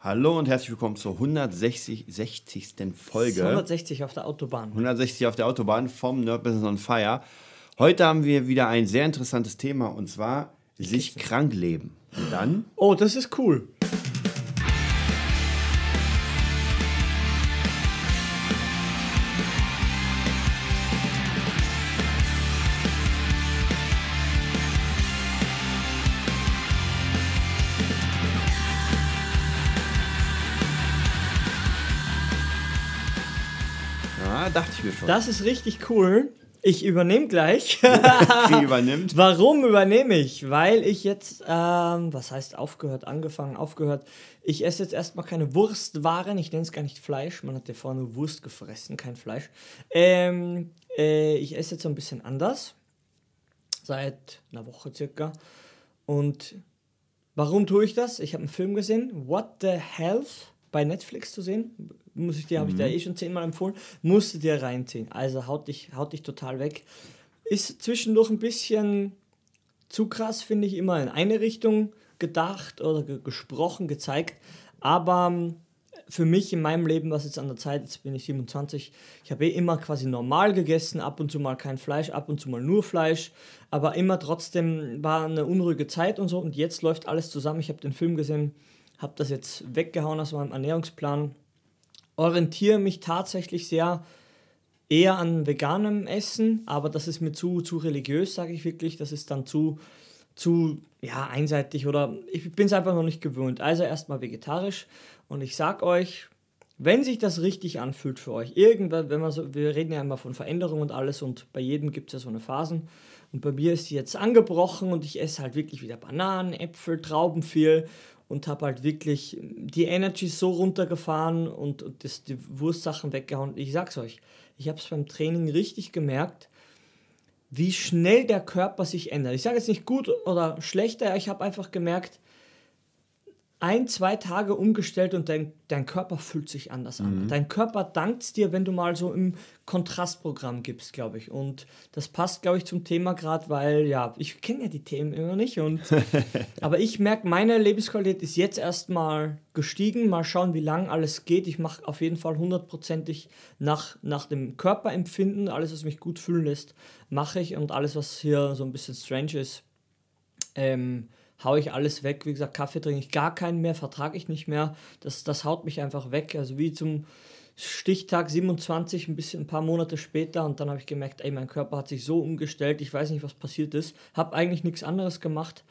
Hallo und herzlich willkommen zur 160. 60. Folge. 160 auf der Autobahn. 160 auf der Autobahn vom Nerd Business on Fire. Heute haben wir wieder ein sehr interessantes Thema und zwar sich krank leben. Und dann? Oh, das ist cool. Ja, dachte ich mir schon. Das ist richtig cool. Ich übernehme gleich. Sie übernimmt. Warum übernehme ich? Weil ich jetzt, ähm, was heißt aufgehört, angefangen, aufgehört. Ich esse jetzt erstmal keine Wurstwaren. Ich nenne es gar nicht Fleisch. Man hat ja vorher nur Wurst gefressen, kein Fleisch. Ähm, äh, ich esse jetzt so ein bisschen anders. Seit einer Woche circa. Und warum tue ich das? Ich habe einen Film gesehen. What the Health bei Netflix zu sehen. Muss ich dir, habe ich dir eh schon zehnmal empfohlen. Musst du dir reinziehen. Also haut dich, haut dich total weg. Ist zwischendurch ein bisschen zu krass, finde ich, immer in eine Richtung gedacht oder ge gesprochen, gezeigt. Aber ähm, für mich in meinem Leben, was jetzt an der Zeit, jetzt bin ich 27, ich habe eh immer quasi normal gegessen, ab und zu mal kein Fleisch, ab und zu mal nur Fleisch, aber immer trotzdem war eine unruhige Zeit und so und jetzt läuft alles zusammen. Ich habe den Film gesehen, habe das jetzt weggehauen aus meinem Ernährungsplan, orientiere mich tatsächlich sehr eher an veganem Essen, aber das ist mir zu, zu religiös, sage ich wirklich. Das ist dann zu, zu ja, einseitig oder ich bin es einfach noch nicht gewöhnt. Also erstmal vegetarisch und ich sag euch, wenn sich das richtig anfühlt für euch, irgendwann, wenn man so, wir reden ja immer von Veränderung und alles und bei jedem gibt es ja so eine Phasen und bei mir ist die jetzt angebrochen und ich esse halt wirklich wieder Bananen, Äpfel, Trauben viel und habe halt wirklich die Energy so runtergefahren und, und das, die Wurstsachen weggehauen. Ich sag's euch, ich habe es beim Training richtig gemerkt, wie schnell der Körper sich ändert. Ich sage jetzt nicht gut oder schlechter, ich habe einfach gemerkt, ein, zwei Tage umgestellt und dein, dein Körper fühlt sich anders an. Mhm. Dein Körper dankt dir, wenn du mal so im Kontrastprogramm gibst, glaube ich. Und das passt, glaube ich, zum Thema gerade, weil, ja, ich kenne ja die Themen immer nicht. Und, aber ich merke, meine Lebensqualität ist jetzt erstmal gestiegen. Mal schauen, wie lang alles geht. Ich mache auf jeden Fall hundertprozentig nach, nach dem Körperempfinden. Alles, was mich gut fühlen lässt, mache ich. Und alles, was hier so ein bisschen strange ist, ähm, hau ich alles weg. Wie gesagt, Kaffee trinke ich gar keinen mehr, vertrage ich nicht mehr. Das, das haut mich einfach weg. Also wie zum Stichtag 27, ein bisschen ein paar Monate später und dann habe ich gemerkt, ey, mein Körper hat sich so umgestellt, ich weiß nicht, was passiert ist. Habe eigentlich nichts anderes gemacht.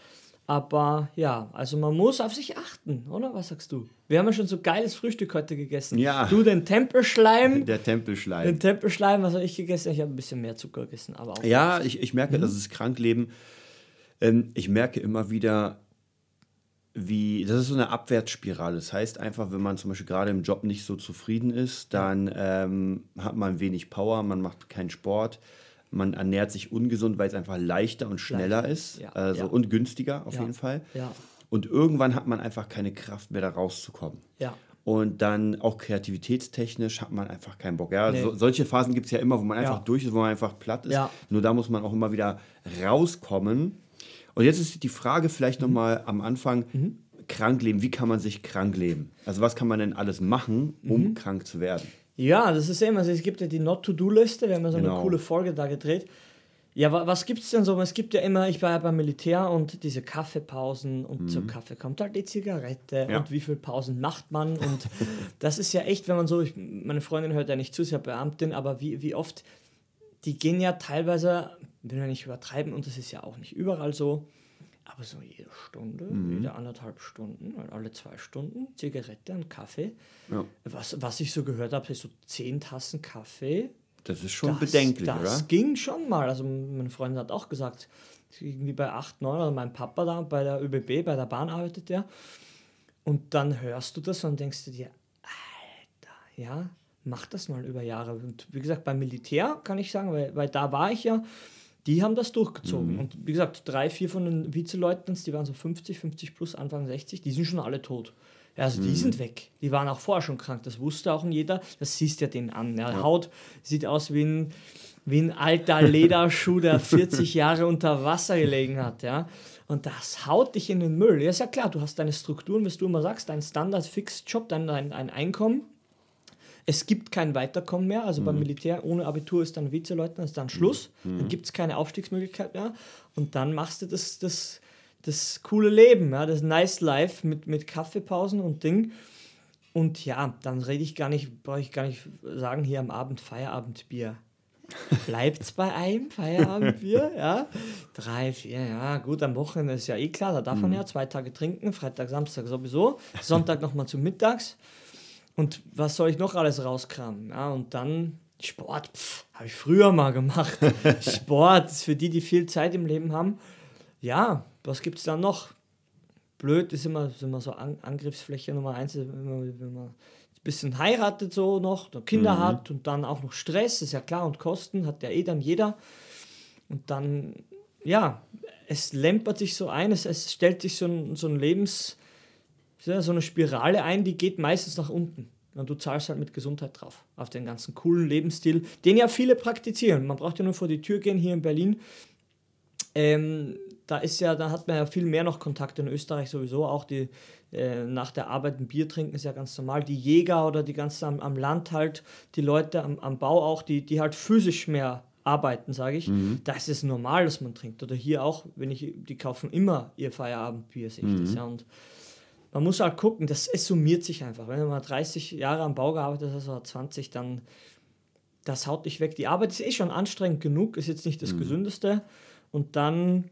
Aber ja, also man muss auf sich achten, oder? Was sagst du? Wir haben ja schon so geiles Frühstück heute gegessen. Ja. Du den Tempelschleim. Der Tempelschleim. Den Tempelschleim, was habe ich gegessen? Ich habe ein bisschen mehr Zucker gegessen, aber auch. Ja, ich, ich merke, Mhm. dass es Krankleben. Ähm, ich merke immer wieder, wie. Das ist so eine Abwärtsspirale. Das heißt einfach, wenn man zum Beispiel gerade im Job nicht so zufrieden ist, dann ähm, hat man wenig Power, man macht keinen Sport. Man ernährt sich ungesund, weil es einfach leichter und schneller Leichter, ist. ja, also, ja. Und günstiger auf Ja, jeden Fall. Und irgendwann hat man einfach keine Kraft mehr, da rauszukommen. Und dann auch kreativitätstechnisch hat man einfach keinen Bock. Ja, Nee. so, solche Phasen gibt es ja immer, wo man einfach durch ist, wo man einfach platt ist. Nur da muss man auch immer wieder rauskommen. Und jetzt ist die Frage vielleicht Mhm. nochmal am Anfang, krank leben, wie kann man sich krank leben? Also was kann man denn alles machen, um Mhm. krank zu werden? Ja, das ist immer, also es gibt ja die Not-to-Do-Liste, wir haben ja so Genau. eine coole Folge da gedreht. Ja, wa was gibt es denn so? Es gibt ja immer, ich war ja beim Militär und diese Kaffeepausen und zum Kaffee kommt halt die Zigarette Ja. und wie viele Pausen macht man und das ist ja echt, wenn man so, ich, meine Freundin hört ja nicht zu, sie ist ja Beamtin, aber wie, wie oft, die gehen ja teilweise, wenn wir nicht übertreiben und das ist ja auch nicht überall so, aber so jede Stunde, jede anderthalb Stunden, alle zwei Stunden, Zigarette und Kaffee. Ja. Was, was ich so gehört habe, ist so zehn Tassen Kaffee. Das ist schon Das, bedenklich, das oder? ging schon mal. Also meine Freundin hat auch gesagt, irgendwie bei 8, 9 oder mein Papa da bei der ÖBB, bei der Bahn arbeitet der. Und dann hörst du das und denkst du dir, Alter, ja, mach das mal über Jahre. Und wie gesagt, beim Militär kann ich sagen, weil, weil da war ich ja, die haben das durchgezogen. Mhm. Und wie gesagt, drei, vier von den Vizeleutnants, die waren so 50, 50 plus, Anfang 60, die sind schon alle tot. Ja, also Mhm. die sind weg. Die waren auch vorher schon krank. Das wusste auch jeder. Das siehst ja den an. Ja. Haut sieht aus wie ein, wie ein alter Lederschuh, der 40 Jahre unter Wasser gelegen hat. Ja. Und das haut dich in den Müll. Ja, ist ja klar, du hast deine Strukturen, wie du immer sagst, dein Standard-Fixed-Job, dein, dein ein Einkommen. Es gibt kein Weiterkommen mehr. Also mhm. beim Militär ohne Abitur ist dann Vizeleutnant, ist dann Schluss. Mhm. Dann gibt es keine Aufstiegsmöglichkeit mehr. Und dann machst du das, das, das coole Leben, ja, das Nice Life mit, mit Kaffeepausen und Ding. Und ja, dann rede ich gar nicht, brauche ich gar nicht sagen, hier am Abend Feierabendbier. Bleibt es bei einem Feierabendbier, ja. Drei, vier, ja, gut, am Wochenende ist ja eh klar, da darf man mhm. ja zwei Tage trinken, Freitag, Samstag sowieso, Sonntag nochmal zum Mittags. Und was soll ich noch alles rauskramen? Ja, und dann Sport, habe ich früher mal gemacht. Sport, ist für die, die viel Zeit im Leben haben. Ja, was gibt es da noch? Blöd ist immer, ist immer so An Angriffsfläche Nummer eins, wenn man, wenn man ein bisschen heiratet so noch, Kinder mhm. hat und dann auch noch Stress, ist ja klar, und Kosten hat ja eh dann jeder. Und dann, ja, es lämpert sich so ein, es, es stellt sich so ein, so ein Lebens, so eine Spirale ein, die geht meistens nach unten. Und du zahlst halt mit Gesundheit drauf, auf den ganzen coolen Lebensstil, den ja viele praktizieren. Man braucht ja nur vor die Tür gehen hier in Berlin. Ähm, da ist ja, da hat man ja viel mehr noch Kontakt in Österreich sowieso. Auch die äh, nach der Arbeit ein Bier trinken ist ja ganz normal. Die Jäger oder die ganzen am, am Land halt, die Leute am, am Bau auch, die, die halt physisch mehr arbeiten, sage ich. Mhm. Da ist es normal, dass man trinkt. Oder hier auch, wenn ich, die kaufen immer ihr Feierabendbier, sehe ich mhm. das ja. Und man muss halt gucken, das es summiert sich einfach. Wenn man mal 30 Jahre am Bau gearbeitet hat, also 20, dann das haut dich weg. Die Arbeit ist eh schon anstrengend genug, ist jetzt nicht das mhm. Gesündeste. Und dann,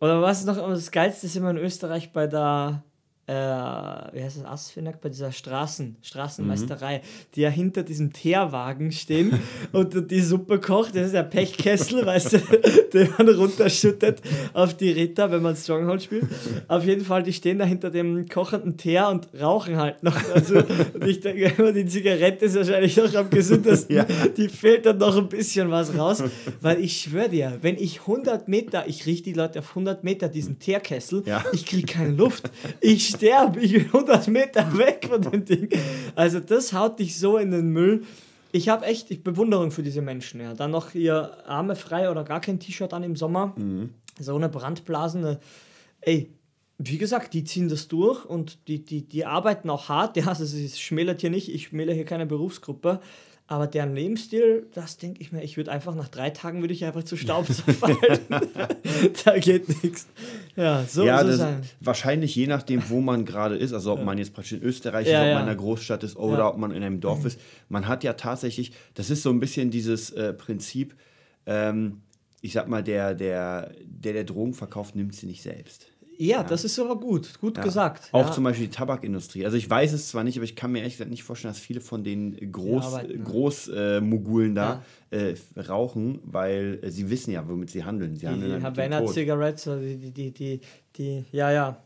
oder was ist noch das Geilste ist immer in Österreich bei der äh, wie heißt das, Asfinag, bei dieser Straßen, Straßenmeisterei, mhm. die ja hinter diesem Teerwagen stehen und die Suppe kocht, das ist der Pechkessel, weißt du, den man runterschüttet auf die Ritter, wenn man Stronghold spielt. Auf jeden Fall, die stehen da hinter dem kochenden Teer und rauchen halt noch. Also, und ich denke immer, die Zigarette ist wahrscheinlich noch am gesündesten. Ja. Die fehlt dann noch ein bisschen was raus, weil ich schwöre dir, wenn ich 100 Meter, ich rieche die Leute auf 100 Meter diesen Teerkessel, ja. ich kriege keine Luft. Ich sterbe, ich bin 100 Meter weg von dem Ding. Also das haut dich so in den Müll. Ich habe echt ich Bewunderung für diese Menschen. Ja. Dann noch ihr Arme frei oder gar kein T-Shirt an im Sommer. Mhm. So eine Brandblasen. Ey, wie gesagt, die ziehen das durch und die, die, die arbeiten auch hart. Ja, also es schmälert hier nicht, ich schmälere hier keine Berufsgruppe. Aber deren Lebensstil, das denke ich mir, ich würde einfach nach drei Tagen würde ich einfach zu Staub zerfallen. da geht nichts. Ja, so ja, das sein. Wahrscheinlich je nachdem, wo man gerade ist, also ob ja. man jetzt praktisch in Österreich ja, ist, ob ja. man in einer Großstadt ist oder ob man in einem Dorf ist. Man hat ja tatsächlich, das ist so ein bisschen dieses äh, Prinzip, ähm, ich sag mal, der, der, der, der Drogen verkauft, nimmt sie nicht selbst. Ja, ja, das ist aber gut, gut ja. gesagt. Auch ja. zum Beispiel die Tabakindustrie. Also ich weiß es zwar nicht, aber ich kann mir ehrlich gesagt nicht vorstellen, dass viele von den Groß, Großmogulen äh, da äh, rauchen, weil äh, sie wissen ja, womit sie handeln. Sie handeln die Havana Cigarettes, die, die, die, die, ja, ja.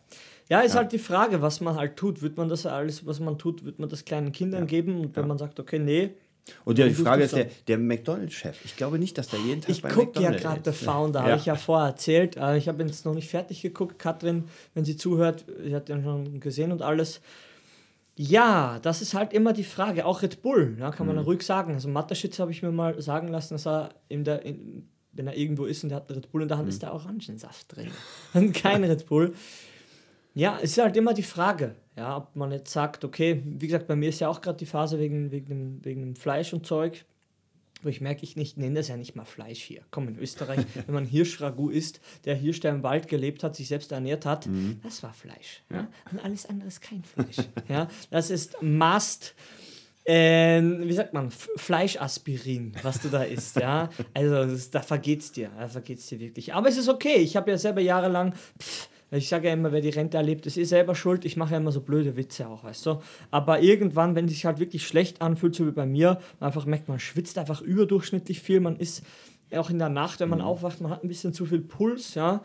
Ja, ist halt die Frage, was man halt tut. Wird man das alles, was man tut, wird man das kleinen Kindern geben? Und wenn man sagt, okay, nee, und ja, die Frage ist, der, der McDonalds-Chef, ich glaube nicht, dass der jeden Tag ich bei McDonalds Ich gucke ja gerade The Founder, ja. habe ich ja vorher erzählt. Äh, ich habe jetzt noch nicht fertig geguckt. Katrin, wenn sie zuhört, sie hat den schon gesehen und alles. Ja, das ist halt immer die Frage. Auch Red Bull, ja, kann man mhm. ruhig sagen. Also Mataschitz habe ich mir mal sagen lassen, dass er in der, in, wenn er irgendwo ist und er hat einen Red Bull in der Hand, mhm. ist da Orangensaft drin. Und kein Red Bull. Ja, es ist halt immer die Frage. Ja, ob man jetzt sagt, okay, wie gesagt, bei mir ist ja auch gerade die Phase wegen, wegen, dem, wegen dem Fleisch und Zeug, wo ich merke, ich nicht, nenne das ja nicht mal Fleisch hier. Komm, in Österreich, wenn man Hirschragout isst, der Hirsch, der im Wald gelebt hat, sich selbst ernährt hat, mhm. das war Fleisch. Ja? Und alles andere ist kein Fleisch. ja? Das ist Mast. Äh, wie sagt man, Fleischaspirin, was du da isst, ja. Also das, da vergeht's dir, da vergeht's dir wirklich. Aber es ist okay. Ich habe ja selber jahrelang pff, ich sage ja immer, wer die Rente erlebt, ist eh selber schuld. Ich mache ja immer so blöde Witze auch, weißt du. Aber irgendwann, wenn es sich halt wirklich schlecht anfühlt, so wie bei mir, man einfach merkt, man schwitzt einfach überdurchschnittlich viel. Man ist auch in der Nacht, wenn man mhm. aufwacht, man hat ein bisschen zu viel Puls, ja.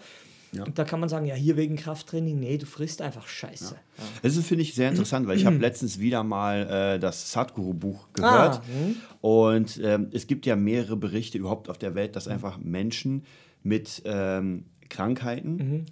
Ja. Und da kann man sagen, ja, hier wegen Krafttraining, nee, du frisst einfach Scheiße. Ja. Das finde ich sehr interessant, weil ich habe letztens wieder mal äh, das Sadhguru-Buch gehört. Ah, hm. und ähm, es gibt ja mehrere Berichte überhaupt auf der Welt, dass einfach Menschen mit ähm, Krankheiten mhm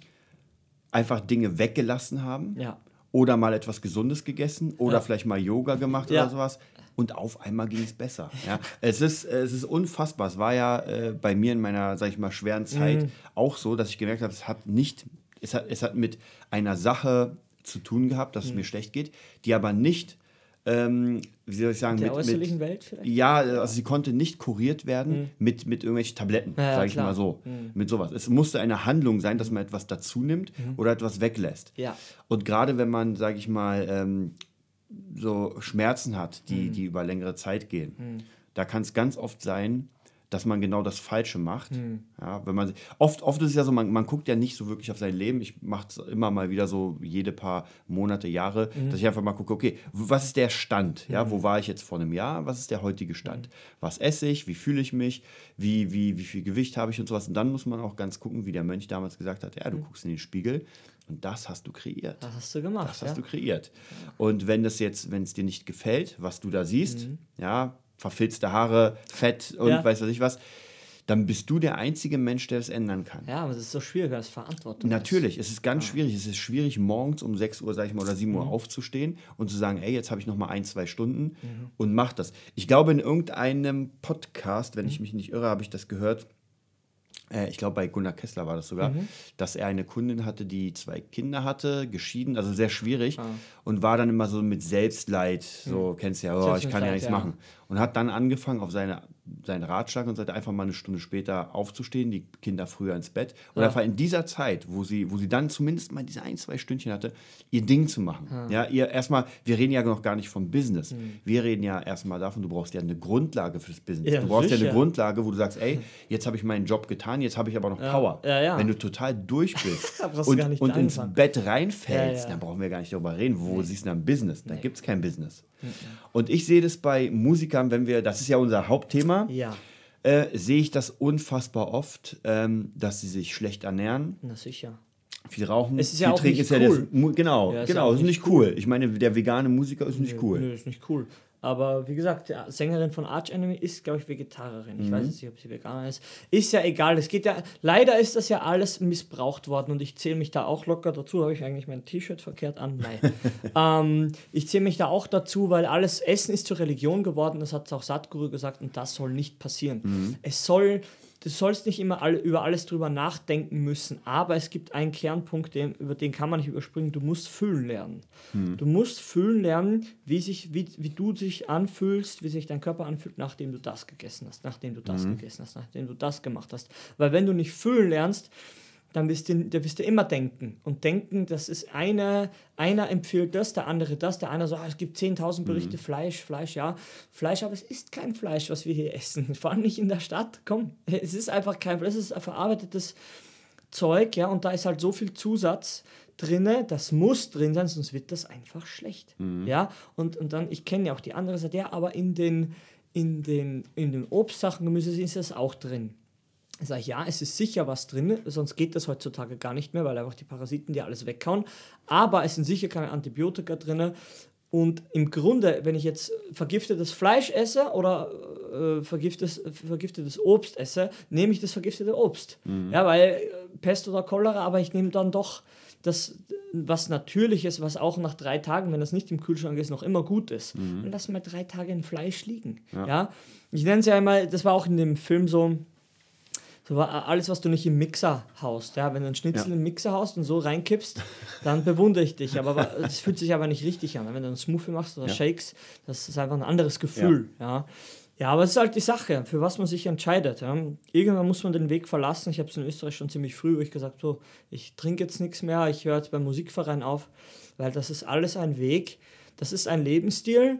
einfach Dinge weggelassen haben. Ja. Oder mal etwas Gesundes gegessen oder ja. vielleicht mal Yoga gemacht ja. oder sowas. Und auf einmal ging es besser. Ja. Es, ist, es ist unfassbar. Es war ja äh, bei mir in meiner, sag ich mal, schweren Zeit mhm. auch so, dass ich gemerkt habe, es hat nicht es hat, es hat mit einer Sache zu tun gehabt, dass es mir schlecht geht, die aber nicht, ähm, wie soll ich sagen, Der mit, äußerlichen mit, Welt vielleicht? ja, also sie konnte nicht kuriert werden mit, mit irgendwelchen Tabletten, Ja, sage ich klar. mal so. Mit sowas. Es musste eine Handlung sein, dass man etwas dazu nimmt oder etwas weglässt. Ja. Und gerade wenn man, sage ich mal, ähm, so Schmerzen hat, die, die über längere Zeit gehen, da kann es ganz oft sein, dass man genau das Falsche macht. Ja, wenn man, oft, oft ist es ja so, man, man guckt ja nicht so wirklich auf sein Leben. Ich mache es immer mal wieder so jede paar Monate, Jahre, dass ich einfach mal gucke, okay, was ist der Stand? Ja, wo war ich jetzt vor einem Jahr? Was ist der heutige Stand? Was esse ich? Wie fühle ich mich? Wie, wie, wie viel Gewicht habe ich und sowas? Und dann muss man auch ganz gucken, wie der Mönch damals gesagt hat, ja, du guckst in den Spiegel und das hast du kreiert. Das hast du gemacht. Das hast ja. du kreiert. Und wenn das jetzt, wenn es dir nicht gefällt, was du da siehst, ja, verfilzte Haare, Fett und Mhm. Ja. weiß was ich was, dann bist du der einzige Mensch, der das ändern kann. ja, aber es ist so schwierig, es Verantwortung Natürlich, es ist ganz schwierig. Es ist schwierig, morgens um 6 Uhr, sag ich mal, oder 7 Uhr aufzustehen und zu sagen, ey, jetzt habe ich noch mal ein, zwei Stunden und mach das. Ich glaube, in irgendeinem Podcast, wenn ich mich nicht irre, habe ich das gehört. Äh, ich glaube, bei Gunnar Kessler war das sogar, dass er eine Kundin hatte, die zwei Kinder hatte, geschieden, also sehr schwierig und war dann immer so mit Selbstleid, so kennst du ja, oh, ich kann ja nichts ja. machen. Und hat dann angefangen, auf seine, seinen Ratschlag und sagte, einfach mal eine Stunde später aufzustehen, die Kinder früher ins Bett. Und einfach in dieser Zeit, wo sie, wo sie dann zumindest mal diese ein, zwei Stündchen hatte, ihr Ding zu machen. Ja, ihr erstmal, wir reden ja noch gar nicht vom Business. Wir reden ja erstmal davon, du brauchst ja eine Grundlage fürs Business. Ja, du brauchst ja sicher. eine Grundlage, wo du sagst, ey, jetzt habe ich meinen Job getan, jetzt habe ich aber noch Power. Ja, ja. Wenn du total durch bist und, und ins. Bett reinfällst, Ja, ja. dann brauchen wir gar nicht darüber reden. Wo siehst du dann Business? Da gibt es kein Business. Und ich sehe das bei Musikern, wenn wir, das ist ja unser Hauptthema, Ja, äh, sehe ich das unfassbar oft, ähm, dass sie sich schlecht ernähren, na sicher. viel rauchen, Es ist viel ja auch trinken, nicht ist ja cool. das, genau, Ja, ist ja genau, ist nicht cool. Ich meine, der vegane Musiker ist nicht cool. Nö, ist nicht cool. Aber wie gesagt, die Sängerin von Arch Enemy ist, glaube ich, Vegetarierin. Ich Mhm. weiß jetzt nicht, ob sie Veganer ist. Ist ja egal. Es geht ja, leider ist das ja alles missbraucht worden und ich zähle mich da auch locker dazu. Habe ich eigentlich mein T-Shirt verkehrt an? Nein. ähm, ich zähle mich da auch dazu, weil alles Essen ist zur Religion geworden. Das hat auch Sadhguru gesagt und das soll nicht passieren. Mhm. Es soll du sollst nicht immer alle, über alles drüber nachdenken müssen, aber es gibt einen Kernpunkt, den, über den kann man nicht überspringen. Du musst fühlen lernen. Du musst fühlen lernen, wie, sich, wie, wie du dich anfühlst, wie sich dein Körper anfühlt, nachdem du das gegessen hast, nachdem du das gegessen hast, nachdem du das gemacht hast. Weil wenn du nicht fühlen lernst, dann wirst du, da wirst du immer denken. Und denken, das ist eine, einer empfiehlt das, der andere das, der eine sagt, ah, es gibt 10.000 Berichte, Fleisch, Fleisch, ja. Fleisch, aber es ist kein Fleisch, was wir hier essen. Vor allem nicht in der Stadt. Komm, es ist einfach kein Fleisch, es ist verarbeitetes Zeug, ja, und da ist halt so viel Zusatz drinne, das muss drin sein, sonst wird das einfach schlecht. Ja, und, und dann, ich kenne ja auch die andere Seite, ja, aber in den, in den, in den Obstsachen, Gemüse ist das auch drin. Sag ich, ja, es ist sicher was drin, sonst geht das heutzutage gar nicht mehr, weil einfach die Parasiten dir alles weghauen. Aber es sind sicher keine Antibiotika drin. Und im Grunde, wenn ich jetzt vergiftetes Fleisch esse oder äh, vergiftetes, vergiftetes Obst esse, nehme ich das vergiftete Obst. Ja, weil äh, Pest oder Cholera, aber ich nehme dann doch das, was Natürliches, was auch nach drei Tagen, wenn das nicht im Kühlschrank ist, noch immer gut ist. Und lass mal drei Tage ein Fleisch liegen. Ja. Ich nenne es ja einmal, das war auch in dem Film so, alles, was du nicht im Mixer haust. Ja, wenn du einen Schnitzel Ja. im Mixer haust und so reinkippst, dann bewundere ich dich. Aber es fühlt sich aber nicht richtig an. Wenn du einen Smoothie machst oder Ja. Shakes, das ist einfach ein anderes Gefühl. Ja. ja. aber es ist halt die Sache, für was man sich entscheidet. Ja. Irgendwann muss man den Weg verlassen. Ich habe es in Österreich schon ziemlich früh, wo ich gesagt so, ich trinke jetzt nichts mehr, ich höre jetzt beim Musikverein auf, weil das ist alles ein Weg, das ist ein Lebensstil,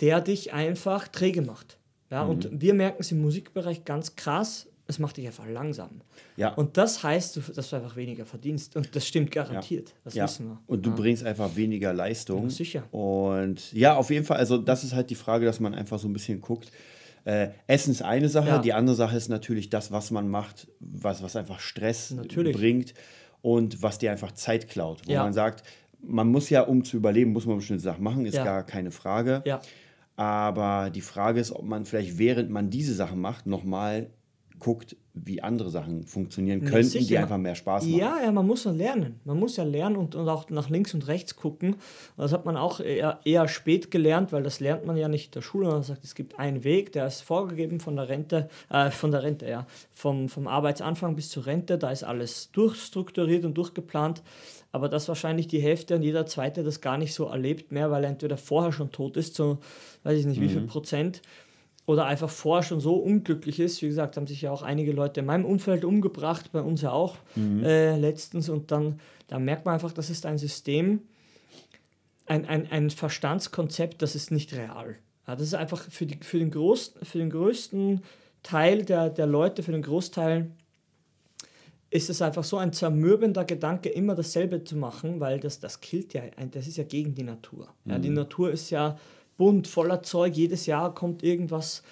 der dich einfach träge macht. Ja, und wir merken es im Musikbereich ganz krass, es macht dich einfach langsam. Ja. Und das heißt, dass du einfach weniger verdienst. Und das stimmt garantiert. Das Ja. wissen wir. Und du bringst einfach weniger Leistung. Ja, sicher. Und ja, auf jeden Fall, also das ist halt die Frage, dass man einfach so ein bisschen guckt. Äh, Essen ist eine Sache, Ja. die andere Sache ist natürlich das, was man macht, was, was einfach Stress Natürlich. bringt und was dir einfach Zeit klaut. Wo Ja. man sagt, man muss ja, um zu überleben, muss man bestimmte Sachen machen, ist Ja. gar keine Frage. Ja. Aber die Frage ist, ob man vielleicht während man diese Sachen macht, nochmal guckt, wie andere Sachen funktionieren Nee, könnten, sicher. die einfach mehr Spaß machen. Ja, ja, man muss ja lernen. Man muss ja lernen und, und auch nach links und rechts gucken. Das hat man auch eher, eher spät gelernt, weil das lernt man ja nicht in der Schule. Man sagt, es gibt einen Weg, der ist vorgegeben von der Rente, äh, von der Rente, ja, vom, vom Arbeitsanfang bis zur Rente. Da ist alles durchstrukturiert und durchgeplant. Aber dass wahrscheinlich die Hälfte und jeder Zweite das gar nicht so erlebt mehr, weil er entweder vorher schon tot ist, so weiß ich nicht wie viel Prozent, oder einfach vorher schon so unglücklich ist. Wie gesagt, haben sich ja auch einige Leute in meinem Umfeld umgebracht, bei uns ja auch äh, letztens. Und dann, da merkt man einfach, das ist ein System, ein, ein, ein Verstandskonzept, das ist nicht real. Ja, das ist einfach für, die, für, den, großen, für den größten Teil der, der Leute, für den Großteil ist es einfach so ein zermürbender Gedanke, immer dasselbe zu machen, weil das, das killt ja, das ist ja gegen die Natur. Ja, die Natur ist ja bunt, voller Zeug, jedes Jahr kommt irgendwas,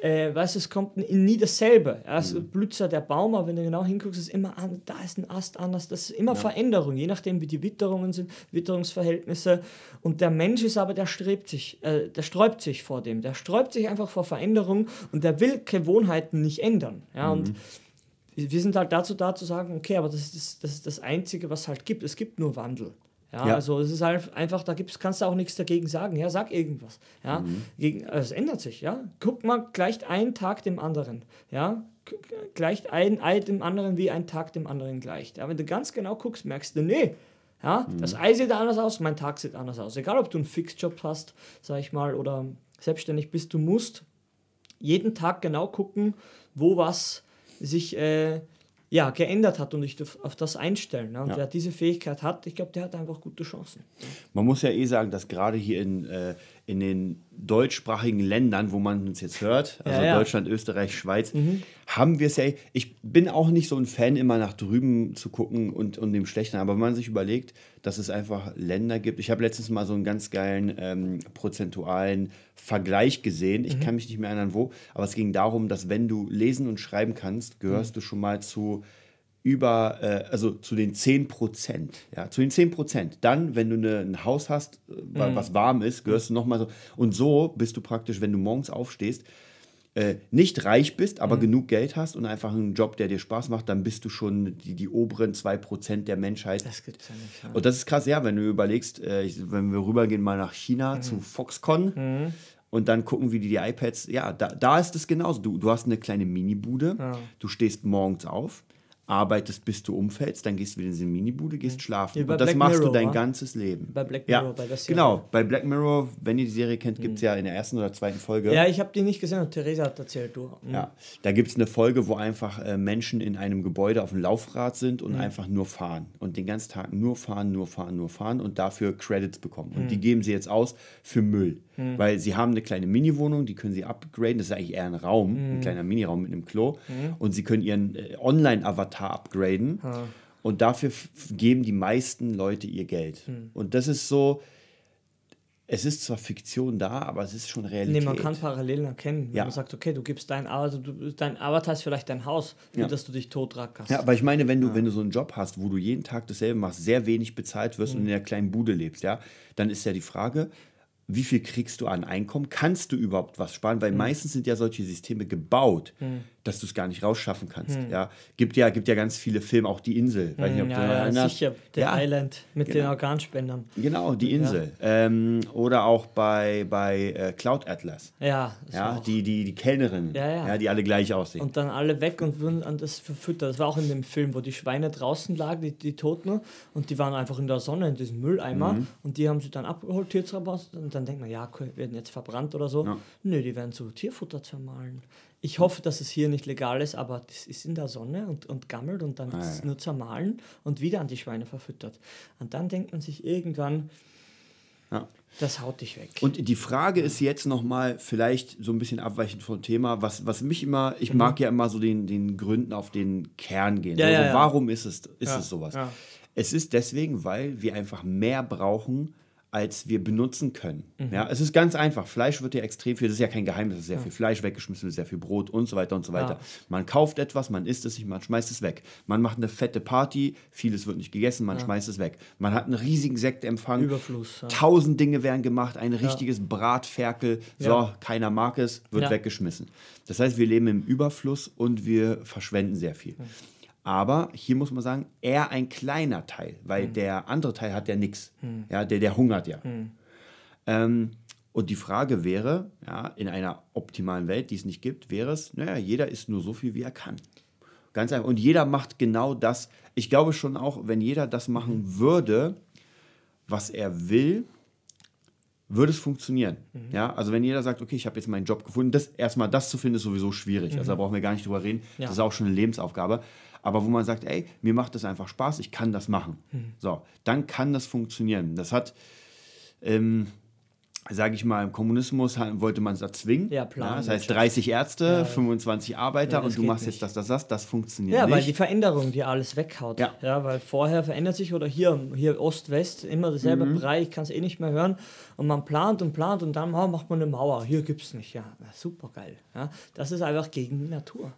äh, weißt du, es kommt nie dasselbe. Ja, es blüht ja der Baum, aber wenn du genau hinguckst, ist immer an, da ist ein Ast anders, das ist immer Veränderung, je nachdem wie die Witterungen sind, Witterungsverhältnisse. Und der Mensch ist aber, der strebt sich, äh, der sträubt sich vor dem, der sträubt sich einfach vor Veränderung und der will Gewohnheiten nicht ändern. Ja, und wir sind halt dazu da zu sagen, okay, aber das ist das, das ist das Einzige, was halt gibt. Es gibt nur Wandel. Ja, Ja. also es ist halt einfach, da gibt's, kannst du auch nichts dagegen sagen. Ja, sag irgendwas. Ja, gegen, also es ändert sich. Ja, guck mal, gleicht ein Tag dem anderen. Ja, gleicht ein Ei dem anderen, wie ein Tag dem anderen gleicht. Ja, wenn du ganz genau guckst, merkst du, nee. Ja, das Ei sieht anders aus, mein Tag sieht anders aus. Egal, ob du einen Fixjob hast, sag ich mal, oder selbstständig bist, du musst jeden Tag genau gucken, wo was sich äh, ja, geändert hat und dich auf, auf das einstellen. Ne? Und Ja. wer diese Fähigkeit hat, ich glaube, der hat einfach gute Chancen. Man muss ja eh sagen, dass gerade hier in, äh, in den deutschsprachigen Ländern, wo man uns jetzt hört, also Ja, ja. Deutschland, Österreich, Schweiz, haben wir es ja. Ich bin auch nicht so ein Fan, immer nach drüben zu gucken und, und dem Schlechten. Aber wenn man sich überlegt, dass es einfach Länder gibt. Ich habe letztens mal so einen ganz geilen ähm, prozentualen Vergleich gesehen. Ich kann mich nicht mehr erinnern, wo. Aber es ging darum, dass wenn du lesen und schreiben kannst, gehörst du schon mal zu über, äh, also zu den 10 Prozent. Ja, zu den 10 Prozent. Dann, wenn du ne, ein Haus hast, äh, wa- was warm ist, gehörst du nochmal so. Und so bist du praktisch, wenn du morgens aufstehst, äh, nicht reich bist, aber genug Geld hast und einfach einen Job, der dir Spaß macht, dann bist du schon die, die oberen 2 Prozent der Menschheit. Das gibt's ja nicht. Ja. Und das ist krass, ja, wenn du überlegst, äh, ich, wenn wir rübergehen mal nach China zu Foxconn und dann gucken, wie die die iPads, ja, da, da ist es genauso. Du, du hast eine kleine Minibude, du stehst morgens auf, arbeitest, bis du umfällst, dann gehst du wieder in diese Minibude, gehst schlafen. Bei und das Black machst Mirror, du dein wa? ganzes Leben. Bei Black ja, Mirror, bei der Serie. Genau, bei Black Mirror, wenn ihr die Serie kennt, gibt es ja in der ersten oder zweiten Folge. ja, ich habe die nicht gesehen und Theresa hat erzählt, du. Mhm. Ja, da gibt es eine Folge, wo einfach äh, Menschen in einem Gebäude auf dem Laufrad sind Mhm. und einfach nur fahren. Und den ganzen Tag nur fahren, nur fahren, nur fahren und dafür Credits bekommen. Und Mhm. die geben sie jetzt aus für Müll. Weil sie haben eine kleine Mini-Wohnung, die können sie upgraden. Das ist eigentlich eher ein Raum, Mhm. ein kleiner Miniraum mit einem Klo. Und sie können ihren äh, Online-Avatar upgraden. Und dafür geben die meisten Leute ihr Geld. Mhm. Und das ist so, es ist zwar Fiktion da, aber es ist schon Realität. Nee, man kann Parallelen erkennen. Wenn Ja. man sagt, okay, du gibst dein Avatar, du, dein Avatar ist vielleicht dein Haus, für Ja. das du dich totrackerst. Ja, aber ich meine, wenn du, wenn du so einen Job hast, wo du jeden Tag dasselbe machst, sehr wenig bezahlt wirst und in der kleinen Bude lebst, ja, dann ist ja die Frage, wie viel kriegst du an Einkommen? Kannst du überhaupt was sparen? Weil meistens sind ja solche Systeme gebaut, dass du es gar nicht rausschaffen kannst. Ja, gibt ja, gibt ja ganz viele Filme, auch die Insel. Weiß nicht, ja, ja, sicher. Der Ja, Island mit den genau. Organspendern. Genau, die Insel. Ähm, oder auch bei, bei äh, Cloud Atlas. Ja, Ja, die, die, die Kellnerin, Ja, ja. die alle gleich aussehen. Und dann alle weg und wurden an das verfüttert. Das war auch in dem Film, wo die Schweine draußen lagen, die, die Toten, und die waren einfach in der Sonne, in diesem Mülleimer. Mhm. Und die haben sie dann abgeholt, Tiertransport. Und dann denkt man, ja, werden jetzt verbrannt oder so. Ja. Nö, die werden zu Tierfutter zermahlen. Ich hoffe, dass es hier nicht legal ist, aber das ist in der Sonne und, und gammelt und dann Ah, ist es nur zermahlen und wieder an die Schweine verfüttert. Und dann denkt man sich irgendwann, Ja. das haut dich weg. Und die Frage ist jetzt nochmal, vielleicht so ein bisschen abweichend vom Thema, was, was mich immer, ich mag ja immer so den, den Gründen auf den Kern gehen. Mhm. Ja, also, ja. Warum ist es, ist es sowas? Es ist deswegen, weil wir einfach mehr brauchen als wir benutzen können. Ja, es ist ganz einfach. Fleisch wird ja extrem viel, das ist ja kein Geheimnis, es ist sehr viel Fleisch weggeschmissen, sehr viel Brot und so weiter und so weiter. Ja. Man kauft etwas, man isst es nicht, man schmeißt es weg. Man macht eine fette Party, vieles wird nicht gegessen, man schmeißt es weg. Man hat einen riesigen Sektempfang. Überfluss, ja. Tausend Dinge werden gemacht, ein richtiges Bratferkel, so, Ja. keiner mag es, wird Ja. weggeschmissen. Das heißt, wir leben im Überfluss und wir verschwenden sehr viel. Aber hier muss man sagen, eher ein kleiner Teil, weil Hm. der andere Teil hat ja nichts. Ja, der, der hungert ja. Hm. Ähm, und die Frage wäre, ja, in einer optimalen Welt, die es nicht gibt, wäre es, naja, jeder isst nur so viel, wie er kann. Ganz einfach. Und jeder macht genau das. Ich glaube schon auch, wenn jeder das machen würde, was er will, würde es funktionieren. Ja, also wenn jeder sagt, okay, ich habe jetzt meinen Job gefunden, das erstmal das zu finden ist sowieso schwierig. Also da brauchen wir gar nicht drüber reden. Ja. Das ist auch schon eine Lebensaufgabe. Aber wo man sagt, ey, mir macht das einfach Spaß, ich kann das machen. So, dann kann das funktionieren. Das hat, ähm, sage ich mal, im Kommunismus wollte man es erzwingen. Ja, Plan, das heißt Wirtschaft. 30 Ärzte, 25 Arbeiter Ja, und du machst nicht. jetzt das, das, das. Das funktioniert Ja, nicht. weil die Veränderung, die alles weghaut. Ja. ja, weil vorher verändert sich oder hier, hier Ost-West, immer derselbe Mhm. Bereich, ich kann es eh nicht mehr hören. Und man plant und plant und dann oh, macht man eine Mauer. Hier gibt es nicht. Ja, super geil. Ja, das ist einfach gegen die Natur.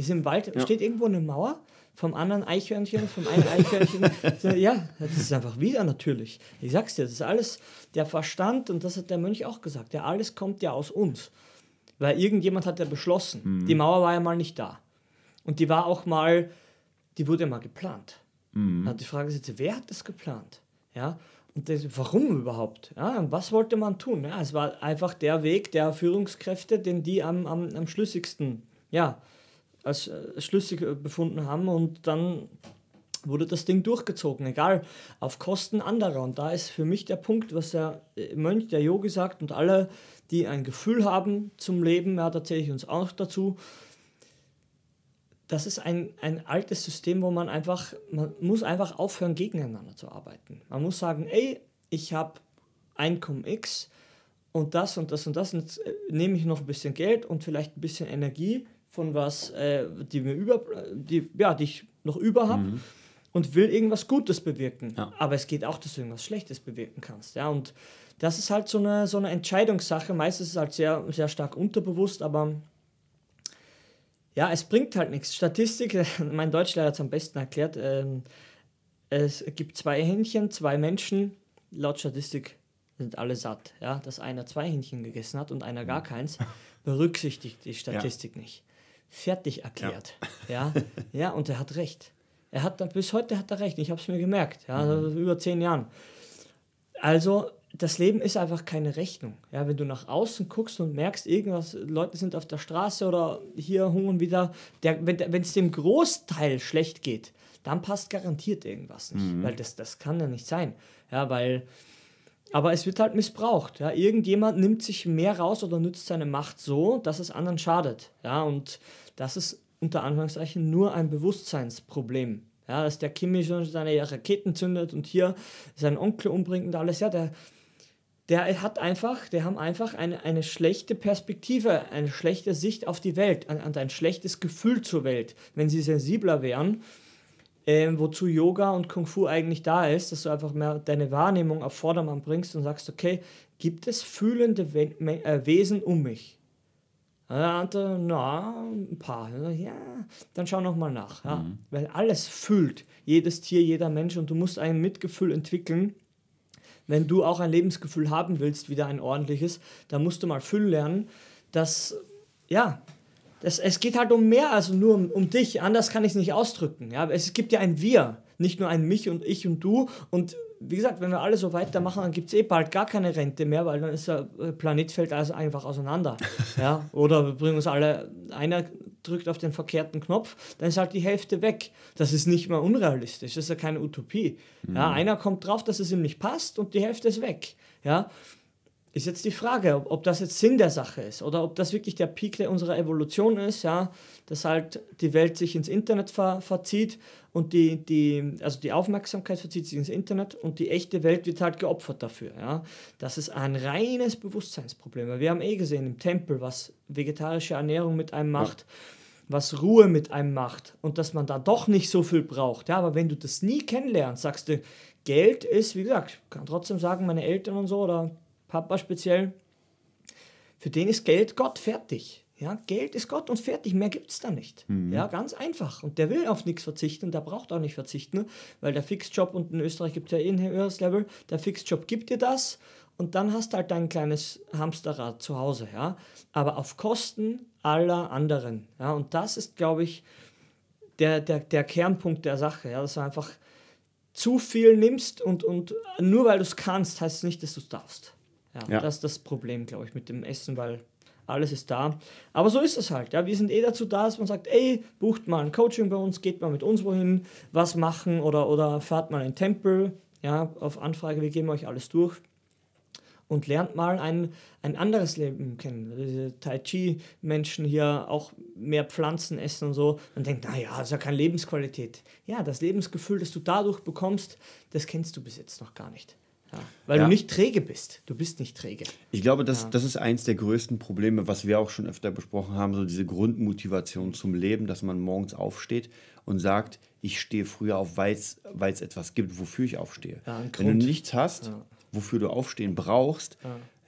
Ist im Wald, steht irgendwo eine Mauer vom anderen Eichhörnchen, vom einen Eichhörnchen. Ja, das ist einfach wieder natürlich. Ich sag's dir, das ist alles der Verstand und das hat der Mönch auch gesagt. Ja, alles kommt ja aus uns. Weil irgendjemand hat ja beschlossen, die Mauer war ja mal nicht da. Und die war auch mal, die wurde mal geplant. Und die Frage ist jetzt, wer hat das geplant? Ja, und das, warum überhaupt? Ja, und was wollte man tun? Ja, es war einfach der Weg der Führungskräfte, den die am, am, am schlüssigsten, ja, als äh, schlüssig äh, befunden haben und dann wurde das Ding durchgezogen, egal, auf Kosten anderer. Und da ist für mich der Punkt, was der äh, Mönch, der Yogi sagt und alle, die ein Gefühl haben zum Leben, ja, da zähle ich uns auch dazu, das ist ein, ein altes System, wo man einfach, man muss einfach aufhören, gegeneinander zu arbeiten. Man muss sagen, ey, ich habe Einkommen X und das und das und das, und jetzt nehme ich noch ein bisschen Geld und vielleicht ein bisschen Energie von was, äh, die mir über, die, ja, die ich noch über habe und will irgendwas Gutes bewirken. Ja. Aber es geht auch, dass du irgendwas Schlechtes bewirken kannst. Ja, und das ist halt so eine, so eine Entscheidungssache. Meistens ist es halt sehr, sehr stark unterbewusst, aber ja, es bringt halt nichts. Statistik, mein Deutschlehrer hat es am besten erklärt. Ähm, es gibt zwei Hähnchen, zwei Menschen. Laut Statistik sind alle satt. Ja, dass einer zwei Hähnchen gegessen hat und einer gar keins, berücksichtigt die Statistik nicht. Fertig erklärt. Ja. ja, und er hat recht. Er hat bis heute hat er recht. Ich habe es mir gemerkt. Ja, also über zehn Jahren. Also, das Leben ist einfach keine Rechnung. Ja, wenn du nach außen guckst und merkst, irgendwas, Leute sind auf der Straße oder hier hungern wieder, der, wenn es dem Großteil schlecht geht, dann passt garantiert irgendwas nicht. Weil das, das kann ja nicht sein. Ja, weil. Aber es wird halt missbraucht. Ja. Irgendjemand nimmt sich mehr raus oder nützt seine Macht so, dass es anderen schadet. Ja, und das ist unter Anführungszeichen nur ein Bewusstseinsproblem. Ja, dass der Kimi schon seine Raketen zündet und hier seinen Onkel umbringt und alles. Ja, der, der hat einfach, der haben einfach eine, eine schlechte Perspektive, eine schlechte Sicht auf die Welt und und ein schlechtes Gefühl zur Welt. Wenn sie sensibler wären, ähm, wozu Yoga und Kung Fu eigentlich da ist, dass du einfach mehr deine Wahrnehmung auf Vordermann bringst und sagst, okay, gibt es fühlende We Me- äh, Wesen um mich? Ja, na, ein paar. Ja, dann schau noch mal nach. Ja. Weil alles fühlt, jedes Tier, jeder Mensch und du musst ein Mitgefühl entwickeln. Wenn du auch ein Lebensgefühl haben willst, wieder ein ordentliches, dann musst du mal fühlen lernen, dass, ja, das, es geht halt um mehr als nur um, um dich. Anders kann ich es nicht ausdrücken. Ja? Es gibt ja ein Wir, nicht nur ein Mich und ich und du. Und wie gesagt, wenn wir alle so weitermachen, dann gibt es eh bald gar keine Rente mehr, weil dann ist der äh, Planet fällt also einfach auseinander. ja? Oder wir bringen uns alle, einer drückt auf den verkehrten Knopf, dann ist halt die Hälfte weg. Das ist nicht mehr unrealistisch, das ist ja keine Utopie. Ja? Einer kommt drauf, dass es ihm nicht passt und die Hälfte ist weg. Ja? Ist jetzt die Frage, ob, ob das jetzt Sinn der Sache ist oder ob das wirklich der Peak der unserer Evolution ist, ja, dass halt die Welt sich ins Internet ver, verzieht und die, die, also die Aufmerksamkeit verzieht sich ins Internet und die echte Welt wird halt geopfert dafür, ja. Das ist ein reines Bewusstseinsproblem. Wir haben eh gesehen im Tempel, was vegetarische Ernährung mit einem macht. was Ruhe mit einem macht und dass man da doch nicht so viel braucht. Ja, aber wenn du das nie kennenlernst, sagst du, Geld ist, wie gesagt, ich kann trotzdem sagen, meine Eltern und so oder Papa speziell, für den ist Geld Gott fertig. Ja, Geld ist Gott und fertig, mehr gibt es da nicht. Mhm. Ja, ganz einfach. Und der will auf nichts verzichten, der braucht auch nicht verzichten, weil der Fixjob, und in Österreich gibt es ja eh ein höheres Level, der Fixjob gibt dir das und dann hast du halt dein kleines Hamsterrad zu Hause, ja. Aber auf Kosten aller anderen. Ja, und das ist, glaube ich, der, der, der Kernpunkt der Sache, ja, dass du einfach zu viel nimmst und, und nur weil du es kannst, heißt es nicht, dass du es darfst. Ja, ja, das ist das Problem, glaube ich, mit dem Essen, weil alles ist da. Aber so ist es halt. Ja. Wir sind eh dazu da, dass man sagt, ey, bucht mal ein Coaching bei uns, geht mal mit uns wohin, was machen oder, oder fahrt mal in den Tempel. Ja, auf Anfrage, wir geben euch alles durch. Und lernt mal ein, ein anderes Leben kennen. Diese Tai Chi-Menschen hier auch mehr Pflanzen essen und so. Man denkt, naja, das ist ja keine Lebensqualität. Ja, das Lebensgefühl, das du dadurch bekommst, das kennst du bis jetzt noch gar nicht. Ja, weil ja. du nicht träge bist. Du bist nicht träge. Ich glaube, das, ja. das ist eins der größten Probleme, was wir auch schon öfter besprochen haben, so diese Grundmotivation zum Leben, dass man morgens aufsteht und sagt, ich stehe früher auf, weil es etwas gibt, wofür ich aufstehe. Wenn du nichts hast, wofür du aufstehen brauchst,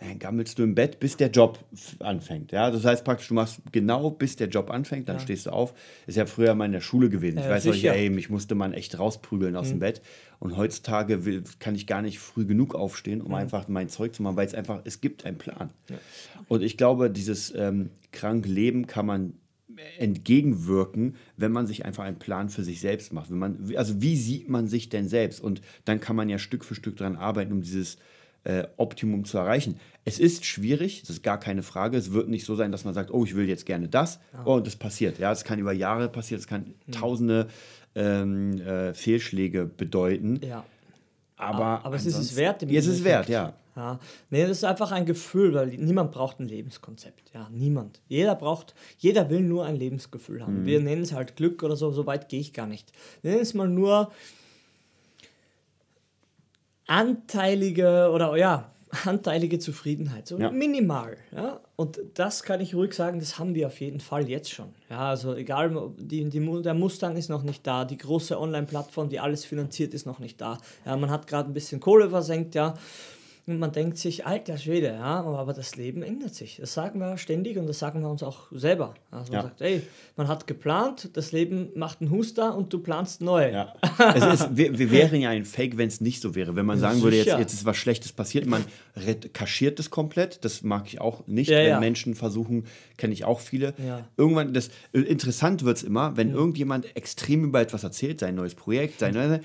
dann gammelst du im Bett, bis der Job anfängt. Ja, das heißt praktisch, du machst genau bis der Job anfängt, dann ja. stehst du auf. Ist ja früher mal in der Schule gewesen. Ich weiß sicher. euch, ey, mich musste man echt rausprügeln aus mhm. dem Bett. Und heutzutage will, kann ich gar nicht früh genug aufstehen, um mhm. einfach mein Zeug zu machen, weil es einfach, es gibt einen Plan. Ja. Und ich glaube, dieses ähm, krank Leben kann man entgegenwirken, wenn man sich einfach einen Plan für sich selbst macht. Wenn man, also wie sieht man sich denn selbst? Und dann kann man ja Stück für Stück daran arbeiten, um dieses äh, Optimum zu erreichen. Es ist schwierig, das ist gar keine Frage. Es wird nicht so sein, dass man sagt, oh, ich will jetzt gerne das. Ja. Oh, und das passiert. Ja, es kann über Jahre passieren, es kann mhm. tausende ähm, äh, Fehlschläge bedeuten. Ja. Aber, aber es ist es wert. Im ja, es ist wert, ja. Ja, nee, das ist einfach ein Gefühl, weil niemand braucht ein Lebenskonzept. Ja, niemand. Jeder braucht, jeder will nur ein Lebensgefühl haben. Mhm. Wir nennen es halt Glück oder so, so weit gehe ich gar nicht. Wir nennen es mal nur anteilige oder ja, anteilige Zufriedenheit, so ja. minimal. Ja? Und das kann ich ruhig sagen, das haben wir auf jeden Fall jetzt schon. Ja, also egal, die, die, der Mustang ist noch nicht da, die große Online-Plattform, die alles finanziert, ist noch nicht da. Ja, man hat gerade ein bisschen Kohle versenkt, ja. Und man denkt sich, alter Schwede, ja, aber das Leben ändert sich. Das sagen wir ständig und das sagen wir uns auch selber. Also man ja. sagt, ey, man hat geplant, das Leben macht einen Huster und du planst neu. Ja. es ist, wir, wir wären ja ein Fake, wenn es nicht so wäre. Wenn man sagen würde, jetzt, jetzt ist was Schlechtes passiert, man kaschiert es komplett. Das mag ich auch nicht, ja, wenn ja. Menschen versuchen, kenne ich auch viele. Irgendwann, das interessant wird es immer, wenn irgendjemand extrem über etwas erzählt, sein neues Projekt, sein neues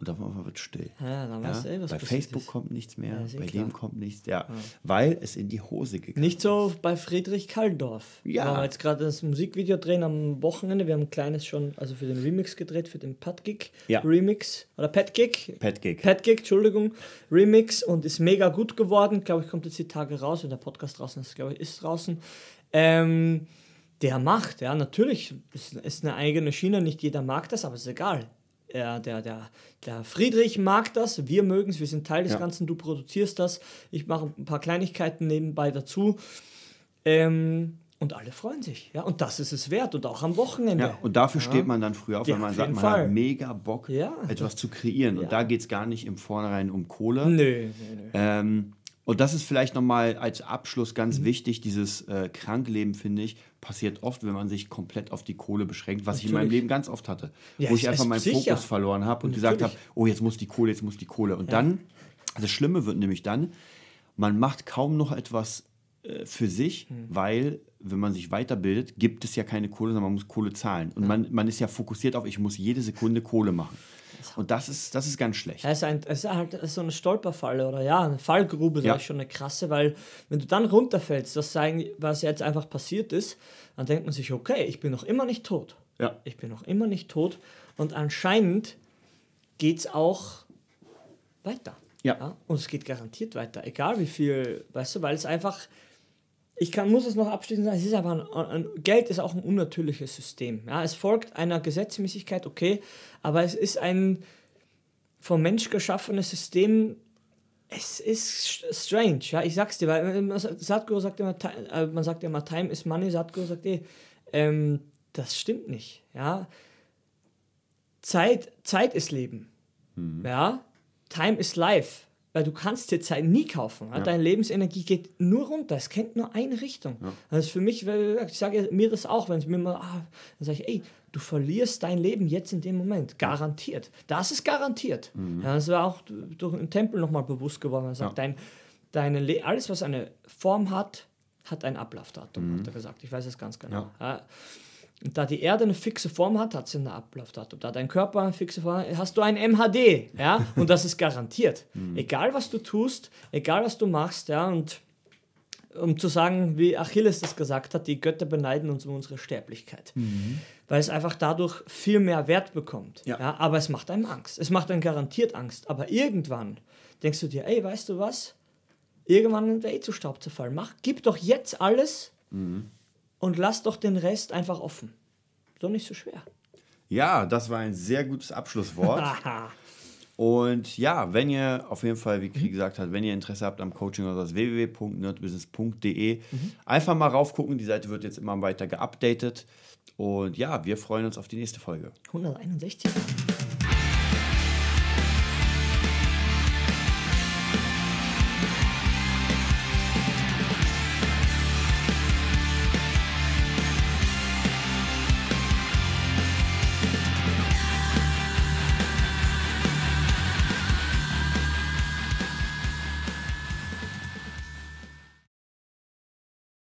und auf einmal wird still. Ja, dann weißt ja? du, eh, was bei Facebook ist. kommt nichts mehr, ja, bei klar. dem kommt nichts, ja, ja, weil es in die Hose gegangen Nicht so bei Friedrich Kaldorf. Ja. Wir haben jetzt gerade das Musikvideo drehen am Wochenende. Wir haben ein kleines schon, also für den Remix gedreht, für den Patgig ja. Remix oder Patgig. Patgig. Patgig, Entschuldigung. Remix und ist mega gut geworden. Glaube ich, kommt jetzt die Tage raus, wenn der Podcast draußen ist, glaube ich, ist draußen. Ähm, der macht, ja, natürlich, ist, ist eine eigene Schiene, nicht jeder mag das, aber ist egal der, der, der, der Friedrich mag das, wir mögen es, wir sind Teil des ja. Ganzen, du produzierst das, ich mache ein paar Kleinigkeiten nebenbei dazu. Ähm, und alle freuen sich, ja. Und das ist es wert und auch am Wochenende. Ja, und dafür ja. steht man dann früh auf, ja, wenn man sagt, man Fall. hat mega Bock, etwas zu kreieren. Und da geht es gar nicht im Vornherein um Kohle. Nö, nö, nö. Ähm, und das ist vielleicht nochmal als Abschluss ganz mhm. wichtig, dieses äh, Krankleben, finde ich, passiert oft, wenn man sich komplett auf die Kohle beschränkt, was Natürlich. ich in meinem Leben ganz oft hatte. Ja, wo ich einfach meinen sicher. Fokus verloren habe und Natürlich. gesagt habe, oh, jetzt muss die Kohle, jetzt muss die Kohle. Und ja. dann, das Schlimme wird nämlich dann, man macht kaum noch etwas äh, für sich, mhm. weil wenn man sich weiterbildet, gibt es ja keine Kohle, sondern man muss Kohle zahlen. Und ja. man, man ist ja fokussiert auf, ich muss jede Sekunde Kohle machen. Und das ist, das ist ganz schlecht. Es ist, ein, es ist halt so eine Stolperfalle oder ja, eine Fallgrube, ja. ist schon eine krasse, weil wenn du dann runterfällst, das sagen, was jetzt einfach passiert ist, dann denkt man sich, okay, ich bin noch immer nicht tot. Ja. Ich bin noch immer nicht tot. Und anscheinend geht es auch weiter. Ja. ja. Und es geht garantiert weiter, egal wie viel, weißt du, weil es einfach ich kann, muss es noch abschließend sagen, es ist aber ein, ein, Geld ist auch ein unnatürliches System. Ja, es folgt einer Gesetzmäßigkeit, okay, aber es ist ein vom Mensch geschaffenes System. Es ist strange, ja, ich sag's dir, weil Sadhguru sagt immer, äh, man sagt immer, Time is Money, Sadhguru sagt eh, ähm, das stimmt nicht. Ja? Zeit, Zeit ist Leben. Ja? Time is life. Weil du kannst dir Zeit nie kaufen. Ja? Deine Lebensenergie geht nur runter. Es kennt nur eine Richtung. Das ist für mich, ich sage mir das auch, wenn es mir mal, ah, dann sage ich, ey, du verlierst dein Leben jetzt in dem Moment. Garantiert. Das ist garantiert. Ja, das war auch durch den Tempel nochmal bewusst geworden. Er sagt, dein, deine Le alles, was eine Form hat, hat ein Ablaufdatum, hat er gesagt. Ich weiß es ganz genau. Ja. Und da die Erde eine fixe Form hat, hat sie ein Ablaufdatum. Da dein Körper eine fixe Form hat, hast du ein MHD. Ja? Und das ist garantiert. Egal, was du tust, egal, was du machst. Ja? Und um zu sagen, wie Achilles das gesagt hat, die Götter beneiden uns um unsere Sterblichkeit. Weil es einfach dadurch viel mehr Wert bekommt. Ja. Ja, aber es macht einem Angst. Es macht einem garantiert Angst. Aber irgendwann denkst du dir, ey, weißt du was? Irgendwann wird eh zu Staub zerfallen. Mach, gib doch jetzt alles und lass doch den Rest einfach offen. Doch nicht so schwer. Ja, das war ein sehr gutes Abschlusswort. Und ja, wenn ihr auf jeden Fall, wie Krieg gesagt hat, wenn ihr Interesse habt am Coaching oder das www.nerdbusiness.de, einfach mal raufgucken. Die Seite wird jetzt immer weiter geupdatet. Und ja, wir freuen uns auf die nächste Folge. 161.